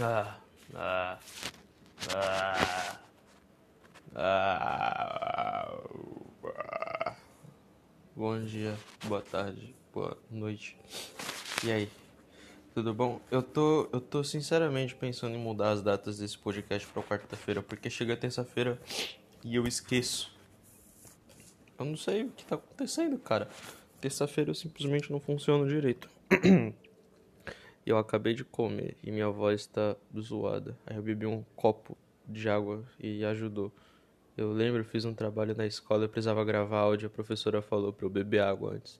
Ah, ah, ah, ah, ah. Bom dia, boa tarde, boa noite. E aí? Tudo bom? Eu tô, eu tô sinceramente pensando em mudar as datas desse podcast para quarta-feira, porque chega terça-feira e eu esqueço. Eu não sei o que tá acontecendo, cara. Terça-feira eu simplesmente não funciono direito. Eu acabei de comer e minha voz tá zoada. Aí eu bebi um copo de água e ajudou. Eu lembro, eu fiz um trabalho na escola, eu precisava gravar áudio, a professora falou pra eu beber água antes.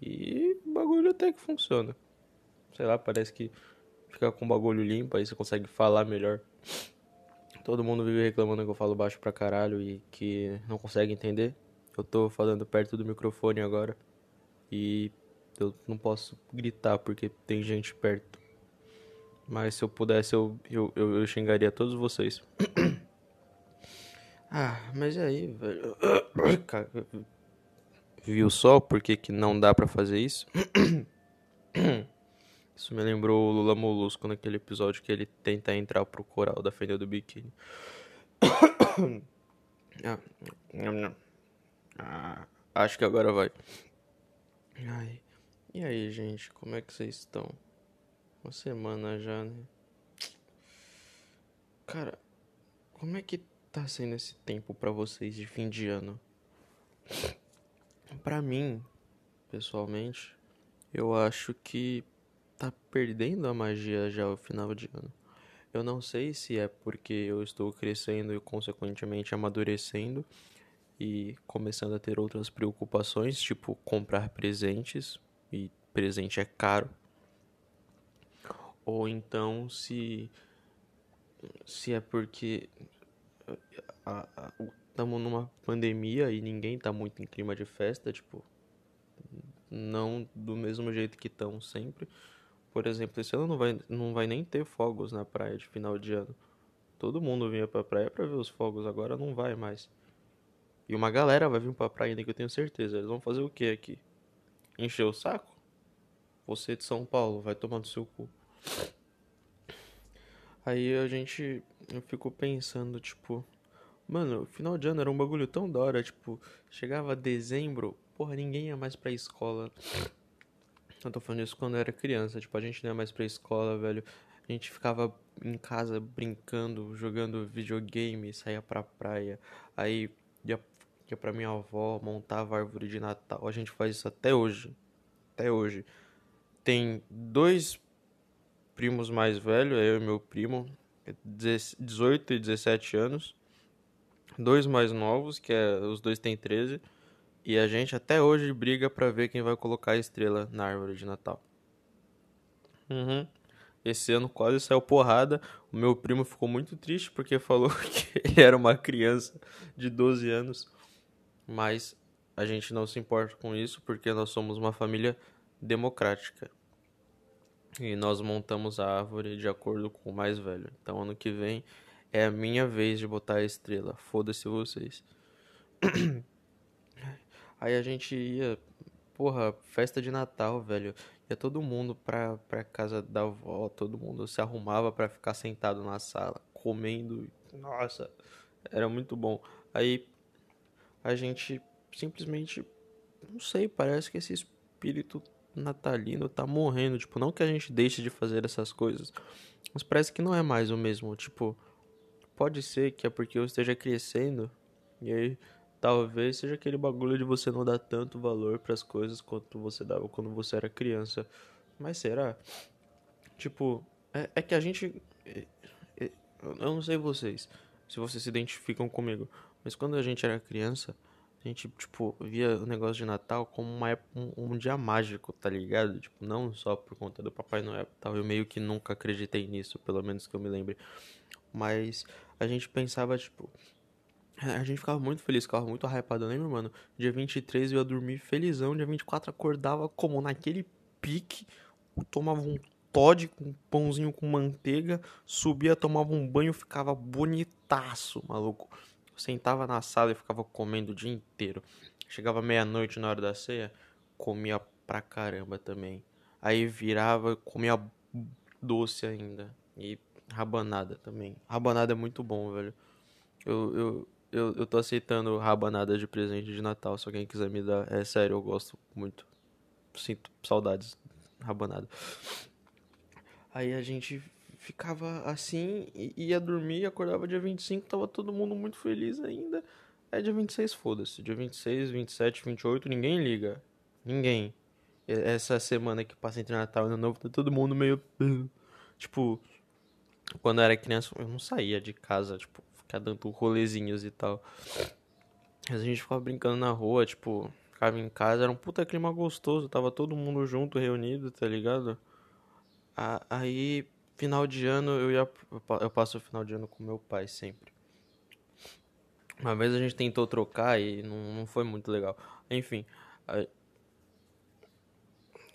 E o bagulho até que funciona. Sei lá, parece que fica com o bagulho limpo, aí você consegue falar melhor. Todo mundo vive reclamando que eu falo baixo pra caralho e que não consegue entender. Eu tô falando perto do microfone agora e eu não posso gritar porque tem gente perto. Mas se eu pudesse, eu, eu, eu, eu xingaria todos vocês. ah, mas aí, velho? Viu só por que, que não dá pra fazer isso? Isso me lembrou o Lula Molusco naquele episódio que ele tenta entrar pro coral da Fenda do Biquíni. ah, ah, acho que agora vai. Ai. E aí, gente, como é que vocês estão? Uma semana já, né? Cara, como é que tá sendo esse tempo para vocês de fim de ano? Para mim, pessoalmente, eu acho que tá perdendo a magia já o final de ano. Eu não sei se é porque eu estou crescendo e consequentemente amadurecendo e começando a ter outras preocupações, tipo comprar presentes, e presente é caro. Ou então se se é porque estamos numa pandemia e ninguém tá muito em clima de festa, tipo, não do mesmo jeito que estão sempre. Por exemplo, esse ano não vai, não vai nem ter fogos na praia de final de ano. Todo mundo vinha pra praia pra ver os fogos, agora não vai mais. E uma galera vai vir pra praia ainda que eu tenho certeza. Eles vão fazer o que aqui? Encher o saco? Você de São Paulo, vai tomar no seu cu. Aí a gente. Eu fico pensando, tipo. Mano, final de ano era um bagulho tão da hora. Tipo, chegava dezembro, porra, ninguém ia mais pra escola. Eu tô falando isso quando eu era criança. Tipo, a gente não ia mais pra escola, velho. A gente ficava em casa brincando, jogando videogame, saía pra praia. Aí ia, ia pra minha avó, montava árvore de Natal. A gente faz isso até hoje. Até hoje. Tem dois primos mais velhos, eu e meu primo, 18 e 17 anos. Dois mais novos, que é, os dois têm 13. E a gente até hoje briga pra ver quem vai colocar a estrela na árvore de Natal. Uhum. Esse ano quase saiu porrada. O meu primo ficou muito triste porque falou que ele era uma criança de 12 anos. Mas a gente não se importa com isso porque nós somos uma família democrática. E nós montamos a árvore de acordo com o mais velho. Então ano que vem é a minha vez de botar a estrela. Foda-se vocês. Aí a gente ia, porra, festa de Natal, velho. Ia todo mundo pra, pra casa da avó, todo mundo se arrumava para ficar sentado na sala, comendo. Nossa, era muito bom. Aí a gente simplesmente, não sei, parece que esse espírito natalino tá morrendo. Tipo, não que a gente deixe de fazer essas coisas, mas parece que não é mais o mesmo. Tipo, pode ser que é porque eu esteja crescendo e aí Talvez seja aquele bagulho de você não dar tanto valor para as coisas quanto você dava quando você era criança. Mas será? Tipo, é, é que a gente. É, é, eu não sei vocês, se vocês se identificam comigo, mas quando a gente era criança, a gente, tipo, via o negócio de Natal como uma época, um, um, dia mágico, tá ligado? Tipo, não só por conta do Papai Noel tal. Eu meio que nunca acreditei nisso, pelo menos que eu me lembre. Mas a gente pensava, tipo, a gente ficava muito feliz, ficava muito hypado. Eu lembro, mano, dia 23 eu ia dormir felizão, dia 24 acordava como naquele pique, tomava um Todd com pãozinho com manteiga, subia, tomava um banho, ficava bonitaço, maluco. Eu sentava na sala e ficava comendo o dia inteiro. Chegava meia-noite na hora da ceia, comia pra caramba também. Aí virava, comia doce ainda. E rabanada também. Rabanada é muito bom, velho. Eu, eu, eu, eu tô aceitando rabanada de presente de Natal. Se alguém quiser me dar, é sério, eu gosto muito. Sinto saudades. Rabanada. Aí a gente ficava assim, ia dormir, acordava dia 25, tava todo mundo muito feliz ainda. É dia 26, foda-se. Dia 26, 27, 28, ninguém liga. Ninguém. Essa semana que passa entre Natal e Ano Novo, tá todo mundo meio. Tipo, quando eu era criança, eu não saía de casa, tipo, ficar dando rolezinhos e tal. Mas a gente ficava brincando na rua, tipo, ficava em casa, era um puta clima gostoso, tava todo mundo junto, reunido, tá ligado? Aí, final de ano, eu ia. Eu passo o final de ano com meu pai sempre. Uma vez a gente tentou trocar e não, não foi muito legal. Enfim. Aí...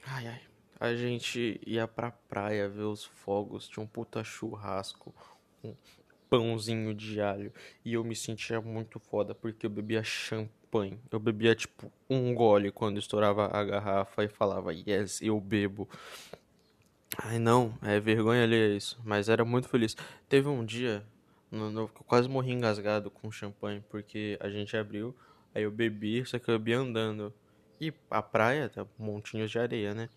Ai, ai. A gente ia pra praia ver os fogos, tinha um puta churrasco, um pãozinho de alho. E eu me sentia muito foda porque eu bebia champanhe. Eu bebia tipo um gole quando estourava a garrafa e falava, yes, eu bebo. Ai não, é vergonha ler isso, mas era muito feliz. Teve um dia no, no, eu quase morri engasgado com champanhe porque a gente abriu, aí eu bebi, só que eu bebi andando. E a praia, tá montinhos de areia, né?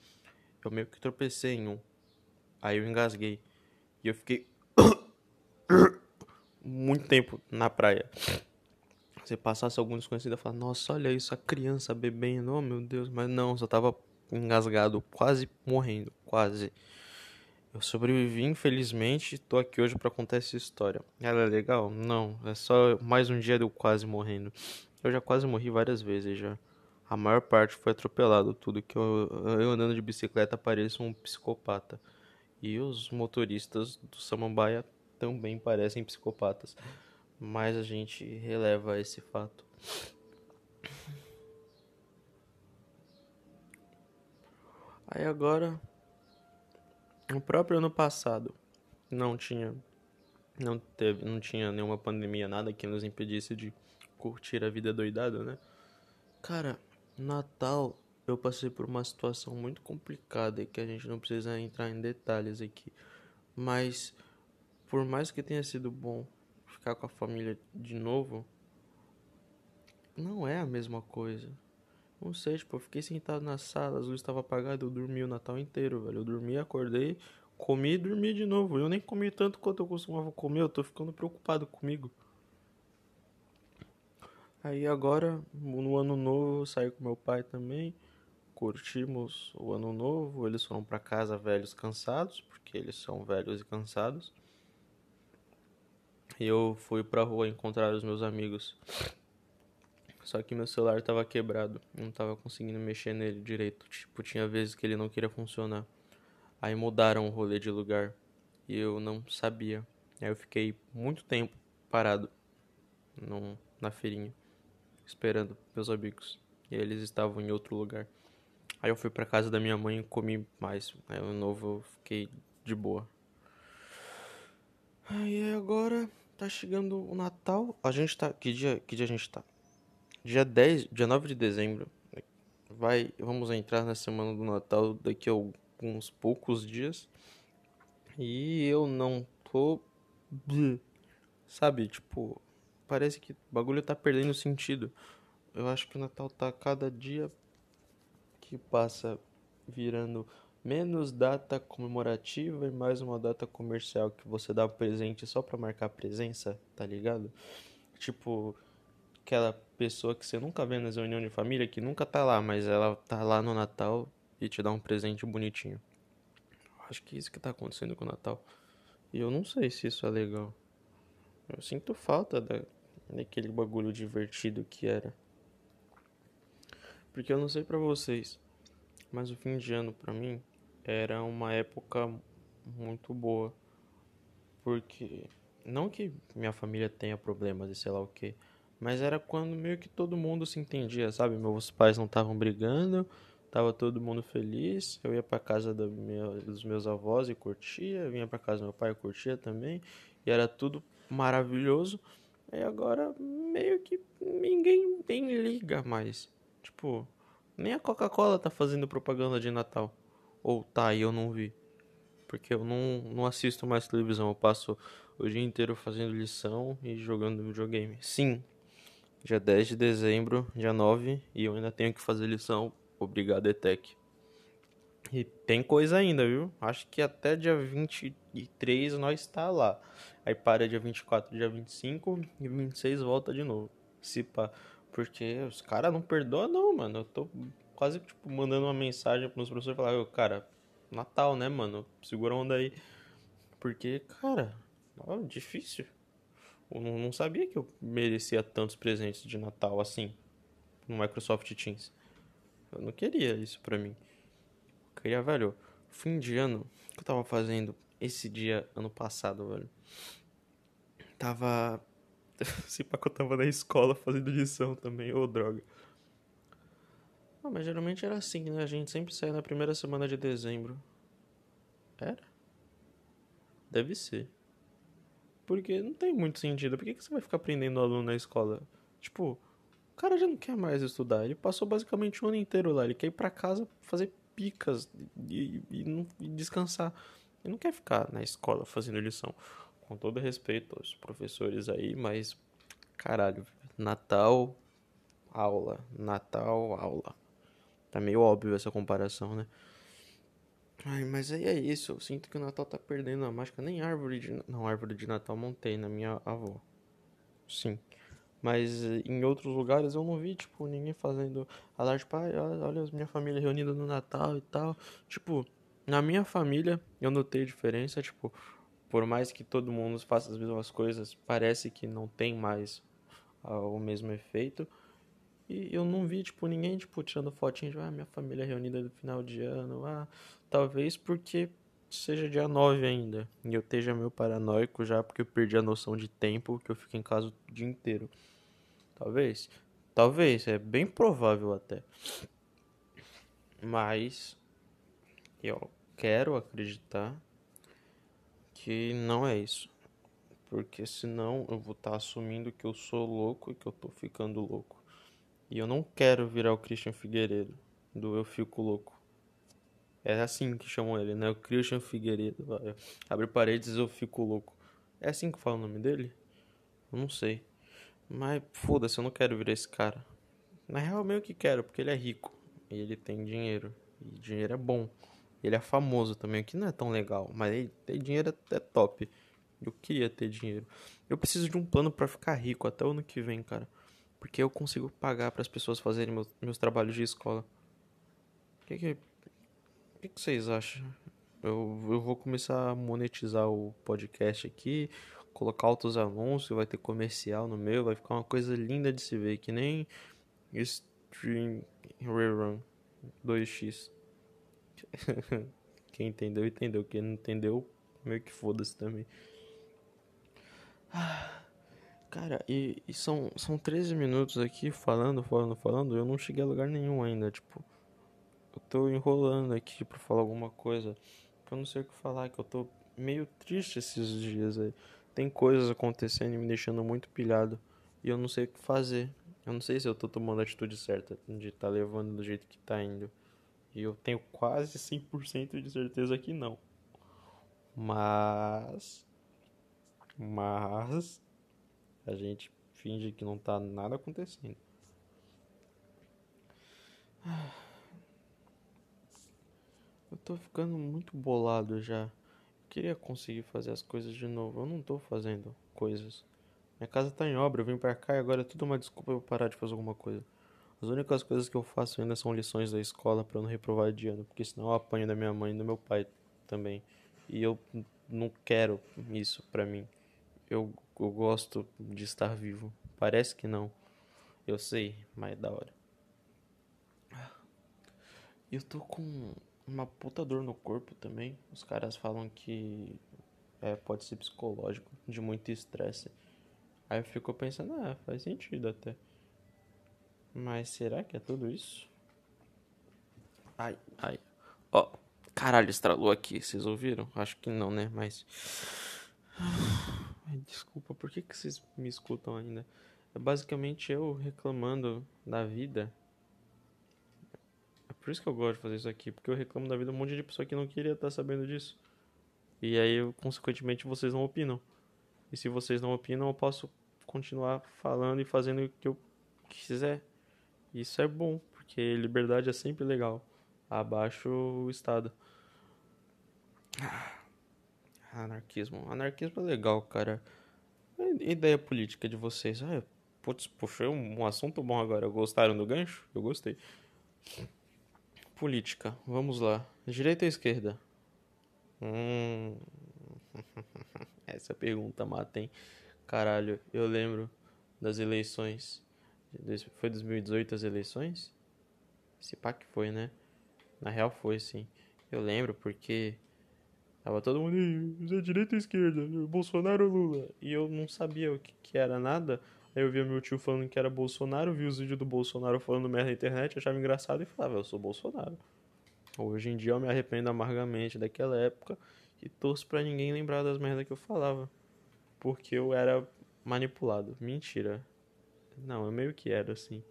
Eu meio que tropecei em um. Aí eu engasguei. E eu fiquei muito tempo na praia. Se passasse algum desconhecido, eu falar, nossa, olha isso, a criança bebendo, oh meu Deus, mas não, só tava engasgado, quase morrendo, quase. Eu sobrevivi, infelizmente, tô aqui hoje para contar essa história. Ela é legal? Não, é só mais um dia de eu quase morrendo. Eu já quase morri várias vezes já. A maior parte foi atropelado, tudo que eu, eu andando de bicicleta pareço um psicopata. E os motoristas do Samambaia também parecem psicopatas. Mas a gente releva esse fato. Aí agora, no próprio ano passado, não tinha, não teve, não tinha nenhuma pandemia, nada que nos impedisse de curtir a vida doidada, né? Cara, Natal eu passei por uma situação muito complicada que a gente não precisa entrar em detalhes aqui, mas por mais que tenha sido bom ficar com a família de novo, não é a mesma coisa. Não sei, tipo, eu fiquei sentado na sala, as luzes estavam apagadas, eu dormi o Natal inteiro, velho. Eu dormi, acordei, comi e dormi de novo. Eu nem comi tanto quanto eu costumava comer, eu tô ficando preocupado comigo. Aí agora, no ano novo, saí com meu pai também. Curtimos o ano novo. Eles foram para casa velhos cansados, porque eles são velhos e cansados. E eu fui pra rua encontrar os meus amigos. Só que meu celular estava quebrado, não estava conseguindo mexer nele direito. Tipo, tinha vezes que ele não queria funcionar. Aí mudaram o rolê de lugar e eu não sabia. Aí eu fiquei muito tempo parado num, na feirinha, esperando meus amigos. E eles estavam em outro lugar. Aí eu fui pra casa da minha mãe e comi mais. Aí o novo eu fiquei de boa. Aí agora tá chegando o Natal. A gente tá. Que dia, que dia a gente tá? Dia 10, dia 9 de dezembro, vai, vamos entrar na semana do Natal daqui a alguns poucos dias. E eu não tô sabe, tipo, parece que o bagulho tá perdendo sentido. Eu acho que o Natal tá cada dia que passa virando menos data comemorativa e mais uma data comercial que você dá presente só para marcar presença, tá ligado? Tipo, aquela pessoa que você nunca vê nas reuniões de família, que nunca tá lá, mas ela tá lá no Natal e te dá um presente bonitinho. Acho que é isso que tá acontecendo com o Natal. E eu não sei se isso é legal. Eu sinto falta da, daquele bagulho divertido que era. Porque eu não sei para vocês, mas o fim de ano para mim era uma época muito boa. Porque não que minha família tenha problemas e sei lá o que, mas era quando meio que todo mundo se entendia, sabe? Meus pais não estavam brigando, tava todo mundo feliz. Eu ia para casa do meu, dos meus avós e curtia, vinha para casa do meu pai e curtia também, e era tudo maravilhoso. E agora meio que ninguém nem liga mais. Tipo, nem a Coca-Cola tá fazendo propaganda de Natal. Ou tá, e eu não vi. porque eu não, não assisto mais televisão. Eu passo o dia inteiro fazendo lição e jogando videogame. Sim, dia 10 de dezembro, dia 9, e eu ainda tenho que fazer lição. Obrigado, ETEC. E tem coisa ainda, viu? Acho que até dia 23 nós está lá. Aí para dia 24, dia 25 e 26 volta de novo. Se pá. Porque os caras não perdoam não, mano. Eu tô quase tipo mandando uma mensagem pros professores falar, cara, Natal, né, mano? Segura a onda aí. Porque, cara, ó, difícil. Eu não, sabia que eu merecia tantos presentes de Natal assim no Microsoft Teams. Eu não queria isso pra mim. Eu queria, velho, fim de ano, o que eu tava fazendo esse dia ano passado, velho? Tava. Se pá que eu tava na escola fazendo lição também, ô droga. Não, mas geralmente era assim, né? A gente sempre sai na primeira semana de dezembro. Era? Deve ser. Porque não tem muito sentido. Por que, que você vai ficar prendendo o aluno na escola? Tipo, o cara já não quer mais estudar. Ele passou basicamente o ano inteiro lá. Ele quer ir pra casa fazer picas e, e, e, descansar. Ele não quer ficar na escola fazendo lição. Com todo respeito aos professores aí, mas. Caralho, Natal, aula. Natal, aula. Tá meio óbvio essa comparação, né? Ai, mas aí é isso. Eu sinto que o Natal tá perdendo a mágica. Nem árvore de. Não, árvore de Natal montei na minha avó. Sim. Mas eh, em outros lugares eu não vi, tipo, ninguém fazendo alarde, pai, olha a minha família reunida no Natal e tal. Tipo, na minha família eu notei diferença, tipo, por mais que todo mundo faça as mesmas coisas, parece que não tem mais uh, o mesmo efeito. E eu não vi, tipo, ninguém, tipo, tirando fotinho de, ah, minha família reunida no final de ano. Ah, talvez porque seja dia 9 ainda. E eu esteja meio paranoico já, porque eu perdi a noção de tempo, que eu fico em casa o dia inteiro. Talvez. Talvez, é bem provável até. Mas eu quero acreditar que não é isso. Porque senão eu vou estar tá assumindo que eu sou louco e que eu tô ficando louco. E eu não quero virar o Christian Figueiredo, do Eu Fico Louco. É assim que chamam ele, né? O Christian Figueiredo. Abre paredes, eu fico louco. É assim que fala o nome dele? Eu não sei. Mas foda-se, eu não quero virar esse cara. Na real, eu meio que quero, porque ele é rico. E ele tem dinheiro. E dinheiro é bom. Ele é famoso também, o que não é tão legal. Mas ele tem dinheiro é top. Eu queria ter dinheiro. Eu preciso de um plano para ficar rico até o ano que vem, cara. Porque eu consigo pagar para as pessoas fazerem meus, meus trabalhos de escola. O que, que, que, que vocês acham? Eu, eu vou começar a monetizar o podcast aqui, colocar altos anúncios, vai ter comercial no meu, vai ficar uma coisa linda de se ver, que nem Stream Rerun 2x. Quem entendeu, entendeu. Quem não entendeu, meio que foda-se também. Ah. Cara, e, e, são, são 13 minutos aqui falando, falando, falando. Eu não cheguei a lugar nenhum ainda. Tipo, eu tô enrolando aqui pra falar alguma coisa. Eu não sei o que falar. Que eu tô meio triste esses dias aí. Tem coisas acontecendo e me deixando muito pilhado. E eu não sei o que fazer. Eu não sei se eu tô tomando a atitude certa de tá levando do jeito que tá indo. E eu tenho quase 100% de certeza que não. Mas. Mas a gente finge que não tá nada acontecendo. Eu tô ficando muito bolado já. Eu queria conseguir fazer as coisas de novo. Eu não tô fazendo coisas. Minha casa tá em obra, eu vim pra cá e agora é tudo uma desculpa pra eu parar de fazer alguma coisa. As únicas coisas que eu faço ainda são lições da escola para não reprovar de ano, porque senão eu apanho da minha mãe e do meu pai também. E eu não quero isso pra mim. Eu eu gosto de estar vivo. Parece que não. Eu sei, mas é da hora. Eu tô com uma puta dor no corpo também. Os caras falam que é, pode ser psicológico, de muito estresse. Aí eu fico pensando, ah, faz sentido até. Mas será que é tudo isso? Ai, ai. Ó, oh, caralho, estralou aqui, vocês ouviram? Acho que não, né? Mas. Desculpa, por que, que vocês me escutam ainda? É basicamente eu reclamando da vida. É por isso que eu gosto de fazer isso aqui, porque eu reclamo da vida um monte de pessoa que não queria estar sabendo disso. E aí, consequentemente, vocês não opinam. E se vocês não opinam, eu posso continuar falando e fazendo o que eu quiser. Isso é bom, porque liberdade é sempre legal. Abaixo o Estado. Ah, anarquismo. Anarquismo é legal, cara. Ideia política de vocês. Ah, putz, puxei um assunto bom agora. Gostaram do gancho? Eu gostei. Política. Vamos lá. Direita ou esquerda? Hum. Essa pergunta mata, hein? Caralho, eu lembro das eleições. Foi 2018 as eleições? Esse pá que foi, né? Na real foi, sim. Eu lembro porque tava todo mundo, é direita ou esquerda? Bolsonaro ou Lula? E eu não sabia o que, que era nada. Aí eu via meu tio falando que era Bolsonaro, vi os vídeos do Bolsonaro falando merda na internet, achava engraçado e falava, eu sou Bolsonaro. Hoje em dia eu me arrependo amargamente daquela época e torço pra ninguém lembrar das merdas que eu falava. Porque eu era manipulado. Mentira. Não, eu meio que era assim.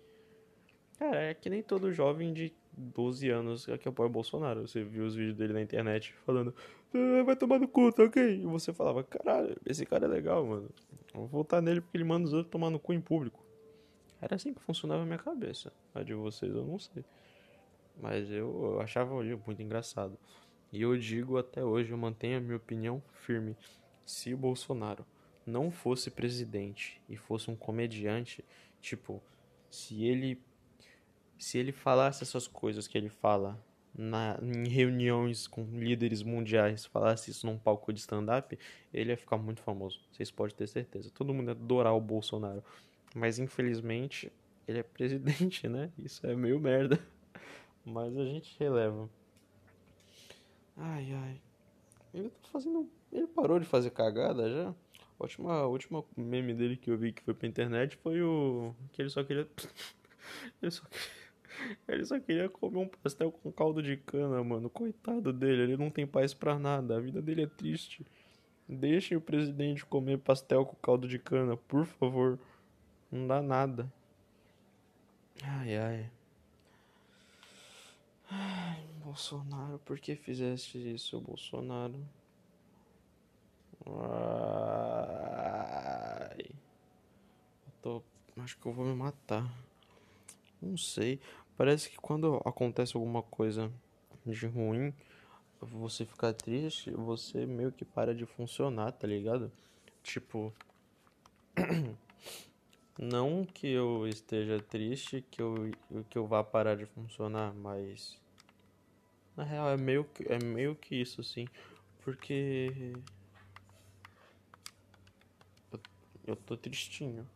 Cara, é que nem todo jovem de 12 anos que apoia o Bolsonaro. Você viu os vídeos dele na internet falando, ah, vai tomar no cu, tá ok? E você falava, caralho, esse cara é legal, mano. Vou votar nele porque ele manda os outros tomar no cu em público. Era assim que funcionava a minha cabeça. A de vocês eu não sei. Mas eu, eu achava muito engraçado. E eu digo até hoje, eu mantenho a minha opinião firme. Se o Bolsonaro não fosse presidente e fosse um comediante, tipo, se ele se ele falasse essas coisas que ele fala na, em reuniões com líderes mundiais, falasse isso num palco de stand-up, ele ia ficar muito famoso. Vocês podem ter certeza. Todo mundo ia adorar o Bolsonaro. Mas infelizmente, ele é presidente, né? Isso é meio merda. Mas a gente releva. Ai, ai. Ele tá fazendo. Ele parou de fazer cagada já? A última, a última meme dele que eu vi que foi pra internet foi o. Que ele só queria. ele só queria. Ele só queria comer um pastel com caldo de cana, mano. Coitado dele, ele não tem paz pra nada. A vida dele é triste. Deixem o presidente comer pastel com caldo de cana, por favor. Não dá nada. Ai, ai. Ai, Bolsonaro, por que fizeste isso, Bolsonaro? Ai. Eu tô. Acho que eu vou me matar. Não sei. Parece que quando acontece alguma coisa de ruim, você fica triste, você meio que para de funcionar, tá ligado? Tipo. Não que eu esteja triste, que eu, que eu vá parar de funcionar, mas na real, é meio que, é meio que isso, sim. Porque. Eu, eu tô tristinho.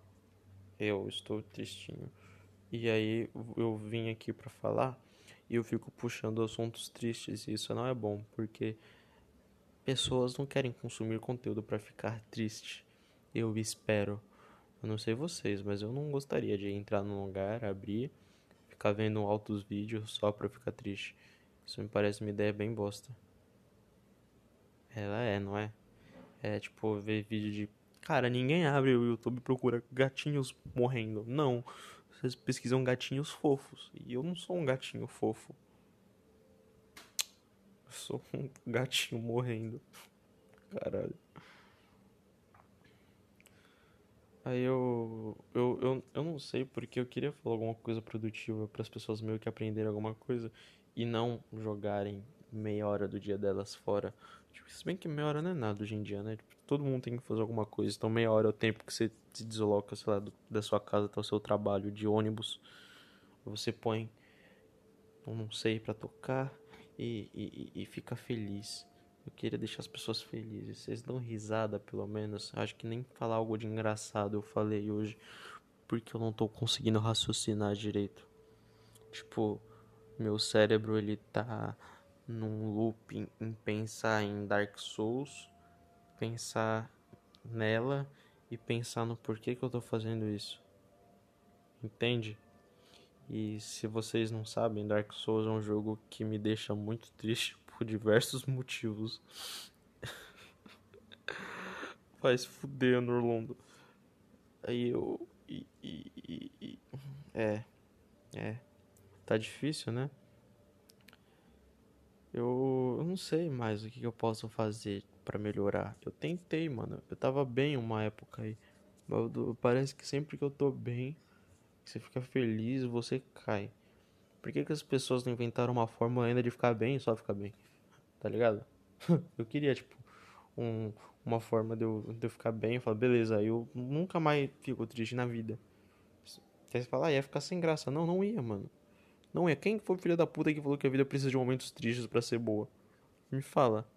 Eu estou tristinho. E aí eu vim aqui para falar e eu fico puxando assuntos tristes e isso não é bom, porque pessoas não querem consumir conteúdo para ficar triste. Eu espero. Eu não sei vocês, mas eu não gostaria de entrar num lugar, abrir, ficar vendo altos vídeos só pra ficar triste. Isso me parece uma ideia bem bosta. Ela é, não é? É tipo ver vídeo de. Cara, ninguém abre o YouTube e procura gatinhos morrendo. Não. Vocês pesquisam gatinhos fofos. E eu não sou um gatinho fofo. Eu sou um gatinho morrendo. Caralho. Aí eu, eu, eu, eu não sei porque eu queria falar alguma coisa produtiva para as pessoas meio que aprenderem alguma coisa e não jogarem meia hora do dia delas fora. Tipo, se bem que meia hora não é nada hoje em dia, né? Tipo, todo mundo tem que fazer alguma coisa. Então meia hora é o tempo que você se desloca, sei lá, do, da sua casa até o seu trabalho de ônibus. Você põe, não sei, para tocar e, e, e fica feliz. Eu queria deixar as pessoas felizes. Vocês dão risada, pelo menos. Acho que nem falar algo de engraçado eu falei hoje. Porque eu não tô conseguindo raciocinar direito. Tipo, meu cérebro ele tá num loop em, em pensar em Dark Souls, pensar nela e pensar no porquê que eu tô fazendo isso. Entende? E se vocês não sabem, Dark Souls é um jogo que me deixa muito triste por diversos motivos. Faz fuder, Norlondo. Aí eu. É. É. Tá difícil, né? Eu, eu não sei mais o que, que eu posso fazer. Pra melhorar. Eu tentei, mano. Eu tava bem uma época aí. Parece que sempre que eu tô bem, você fica feliz, você cai. Por que, que as pessoas não inventaram uma forma ainda de ficar bem e só ficar bem? Tá ligado? eu queria, tipo, um, uma forma de eu, de eu ficar bem. Eu falo, beleza, eu nunca mais fico triste na vida. Aí você fala, ah, ia ficar sem graça. Não, não ia, mano. Não ia. Quem foi o filho da puta que falou que a vida precisa de momentos tristes para ser boa? Me fala.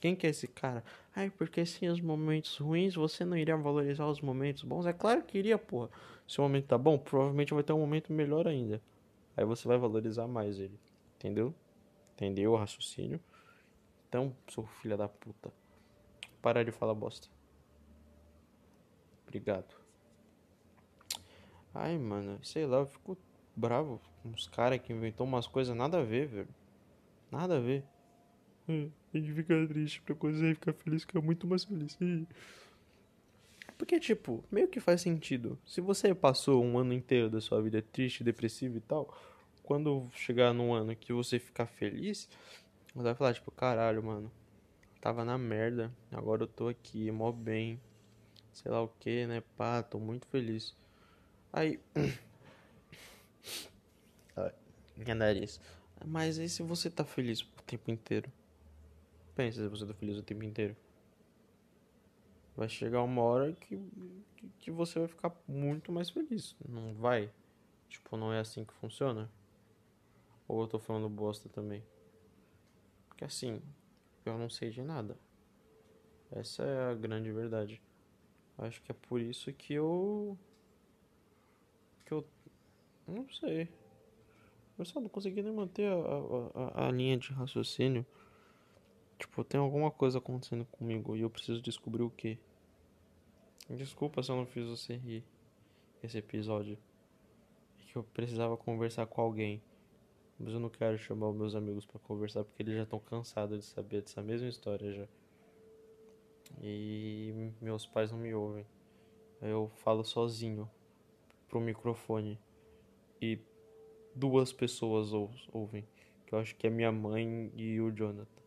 Quem que é esse cara? Ai, porque sem os momentos ruins você não iria valorizar os momentos bons? É claro que iria, porra. Se o momento tá bom, provavelmente vai ter um momento melhor ainda. Aí você vai valorizar mais ele. Entendeu? Entendeu o raciocínio? Então, sou filha da puta. Para de falar bosta. Obrigado. Ai, mano, sei lá, eu fico bravo com os caras que inventou umas coisas nada a ver, velho. Nada a ver. Hum, a gente fica triste pra e ficar feliz, que é muito mais feliz. Porque, tipo, meio que faz sentido. Se você passou um ano inteiro da sua vida triste, depressivo e tal, quando chegar num ano que você ficar feliz, você vai falar, tipo, caralho, mano, tava na merda, agora eu tô aqui, mó bem, sei lá o que, né, pá, tô muito feliz. Aí. Minha nariz. Mas e se você tá feliz o tempo inteiro? Se você tá feliz o tempo inteiro. Vai chegar uma hora que, que você vai ficar muito mais feliz. Não vai? Tipo, não é assim que funciona? Ou eu tô falando bosta também? Porque assim, eu não sei de nada. Essa é a grande verdade. Acho que é por isso que eu que eu. Não sei. Eu só não consegui nem manter a, a, a, linha de raciocínio. Tipo, tem alguma coisa acontecendo comigo e eu preciso descobrir o que. Desculpa se eu não fiz você rir esse episódio. É que eu precisava conversar com alguém. Mas eu não quero chamar os meus amigos para conversar porque eles já estão cansados de saber dessa mesma história já. E meus pais não me ouvem. Eu falo sozinho pro microfone e duas pessoas ou, ouvem, que eu acho que é minha mãe e o Jonathan.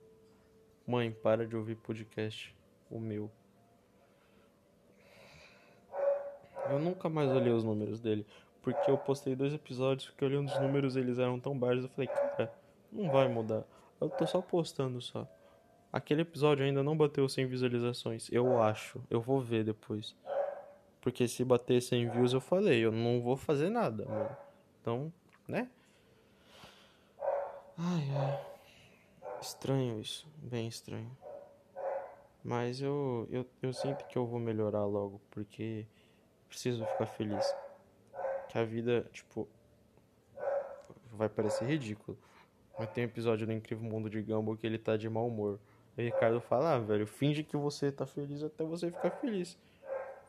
Mãe, para de ouvir podcast, o meu. Eu nunca mais olhei os números dele, porque eu postei dois episódios, fiquei olhando os números, eles eram tão baixos, eu falei, cara, não vai mudar. Eu tô só postando só. Aquele episódio ainda não bateu 100 visualizações, eu acho. Eu vou ver depois. Porque se bater 100 views, eu falei, eu não vou fazer nada, mano. Então, né? Ai, ai. Estranho isso. Bem estranho. Mas eu, eu, eu sinto que eu vou melhorar logo, porque preciso ficar feliz. Que a vida, tipo, vai parecer ridículo. Mas tem um episódio do Incrível Mundo de Gumball que ele tá de mau humor. E o Ricardo fala, ah, velho, finge que você tá feliz até você ficar feliz.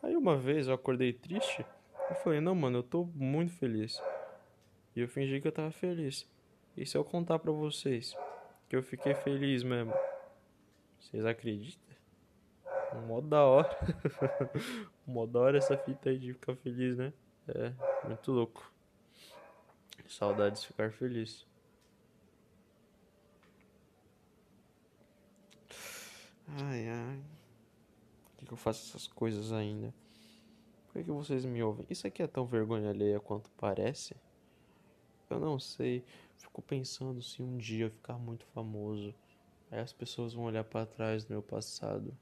Aí uma vez eu acordei triste. Eu falei, não, mano, eu tô muito feliz. E eu fingi que eu tava feliz. E se eu contar pra vocês que eu fiquei feliz mesmo? Vocês acreditam? Modo da hora. modo da hora essa fita aí de ficar feliz, né? É, muito louco. Saudades de ficar feliz. Ai, ai que, que eu faço essas coisas ainda? Por que, que vocês me ouvem? Isso aqui é tão vergonha alheia quanto parece? Eu não sei. Fico pensando se um dia eu ficar muito famoso, aí as pessoas vão olhar para trás do meu passado,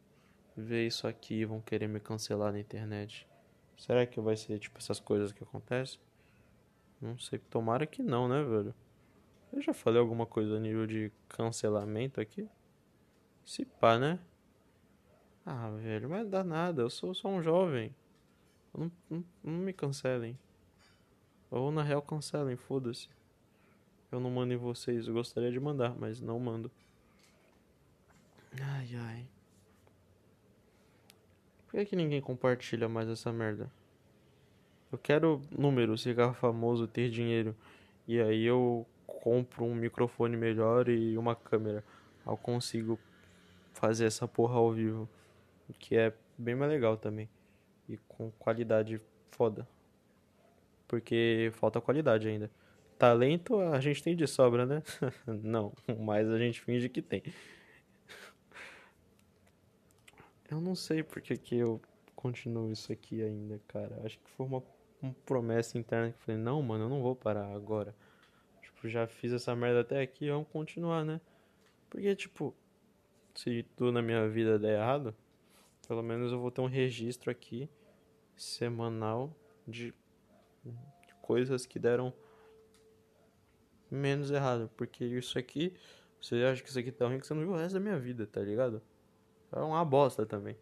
ver isso aqui e vão querer me cancelar na internet. Será que vai ser tipo essas coisas que acontecem? Não sei. Tomara que não, né, velho? Eu já falei alguma coisa a nível de cancelamento aqui? Se pá, né? Ah, velho, mas dá nada, eu sou só um jovem. Não, não, não, me cancelem. Ou na real cancelem, foda-se. Eu não mando em vocês, eu gostaria de mandar, mas não mando. Ai ai. Por que, que ninguém compartilha mais essa merda? Eu quero números, ficar famoso, ter dinheiro. E aí eu compro um microfone melhor e uma câmera. Eu consigo fazer essa porra ao vivo que é bem mais legal também. E com qualidade foda. Porque falta qualidade ainda. Talento a gente tem de sobra, né? Não, mas a gente finge que tem. Eu não sei porque que eu continuo isso aqui ainda, cara. Acho que foi uma, uma promessa interna que eu falei, não, mano, eu não vou parar agora. Tipo, já fiz essa merda até aqui, vamos continuar, né? Porque, tipo, se tudo na minha vida der errado, pelo menos eu vou ter um registro aqui semanal de coisas que deram menos errado. Porque isso aqui, você acha que isso aqui tá ruim, que você não viu o resto da minha vida, tá ligado? É uma bosta também.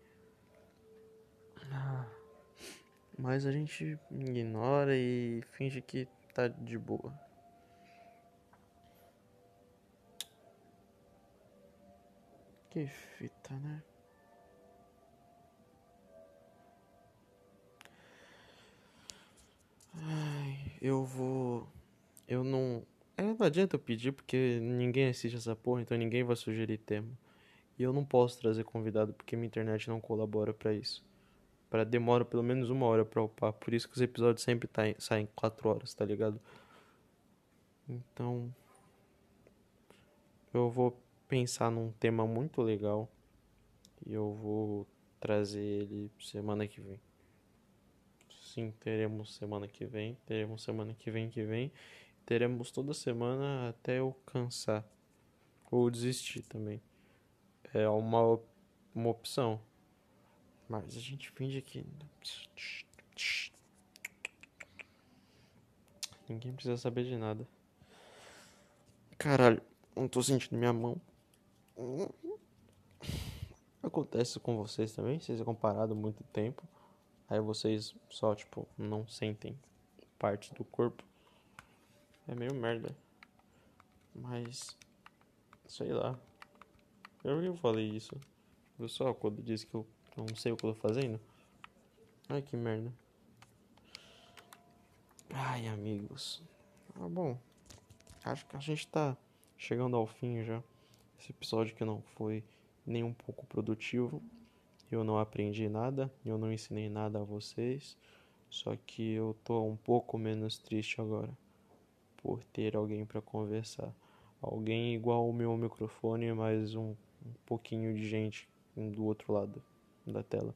Mas a gente ignora e finge que tá de boa. Que fita, né? Ai, eu vou. Eu não. É, não adianta eu pedir porque ninguém assiste essa porra, então ninguém vai sugerir tema. E eu não posso trazer convidado porque minha internet não colabora para isso. Para demora pelo menos uma hora para upar. Por isso que os episódios sempre tá, saem 4 horas, tá ligado? Então. Eu vou pensar num tema muito legal e eu vou trazer ele semana que vem. Sim, teremos semana que vem, teremos semana que vem que vem, teremos toda semana até eu cansar ou desistir também. É uma, uma opção. Mas a gente finge que ninguém precisa saber de nada. Caralho, não tô sentindo minha mão. Acontece com vocês também? Vocês acompanham comparado muito tempo. Aí vocês só, tipo, não sentem parte do corpo. É meio merda. Mas. Sei lá. Eu já falei isso. Eu só quando disse que eu não sei o que eu tô fazendo. Ai que merda. Ai, amigos. Ah, bom. Acho que a gente tá chegando ao fim já. Esse episódio que não foi nem um pouco produtivo. Eu não aprendi nada, eu não ensinei nada a vocês. Só que eu tô um pouco menos triste agora por ter alguém para conversar. Alguém igual o meu microfone, mas um, um pouquinho de gente do outro lado da tela.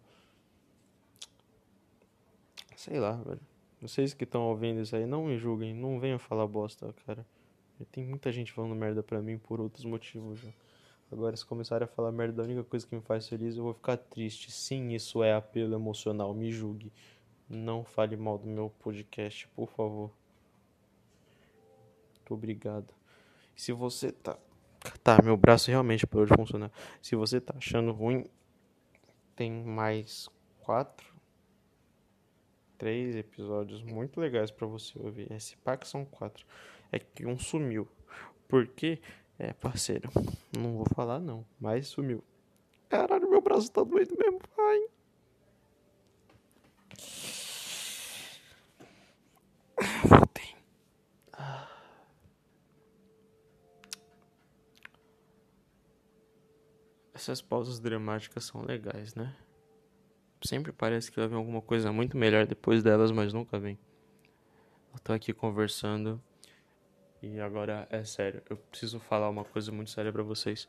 Sei lá, velho. Vocês que estão ouvindo isso aí, não me julguem, não venham falar bosta, cara. Tem muita gente falando merda pra mim por outros motivos já. Agora, se começarem a falar merda, a única coisa que me faz feliz, eu vou ficar triste. Sim, isso é apelo emocional, me julgue. Não fale mal do meu podcast, por favor. Muito obrigado. Se você tá. Tá, meu braço realmente parou de funcionar. Se você tá achando ruim, tem mais quatro, três episódios muito legais para você ouvir. Esse pack são quatro é que um sumiu. Porque, é, parceiro, não vou falar não, mas sumiu. Caralho, meu braço tá doendo mesmo, pai. Essas pausas dramáticas são legais, né? Sempre parece que vai vir alguma coisa muito melhor depois delas, mas nunca vem. Eu tô aqui conversando e agora é sério, eu preciso falar uma coisa muito séria para vocês.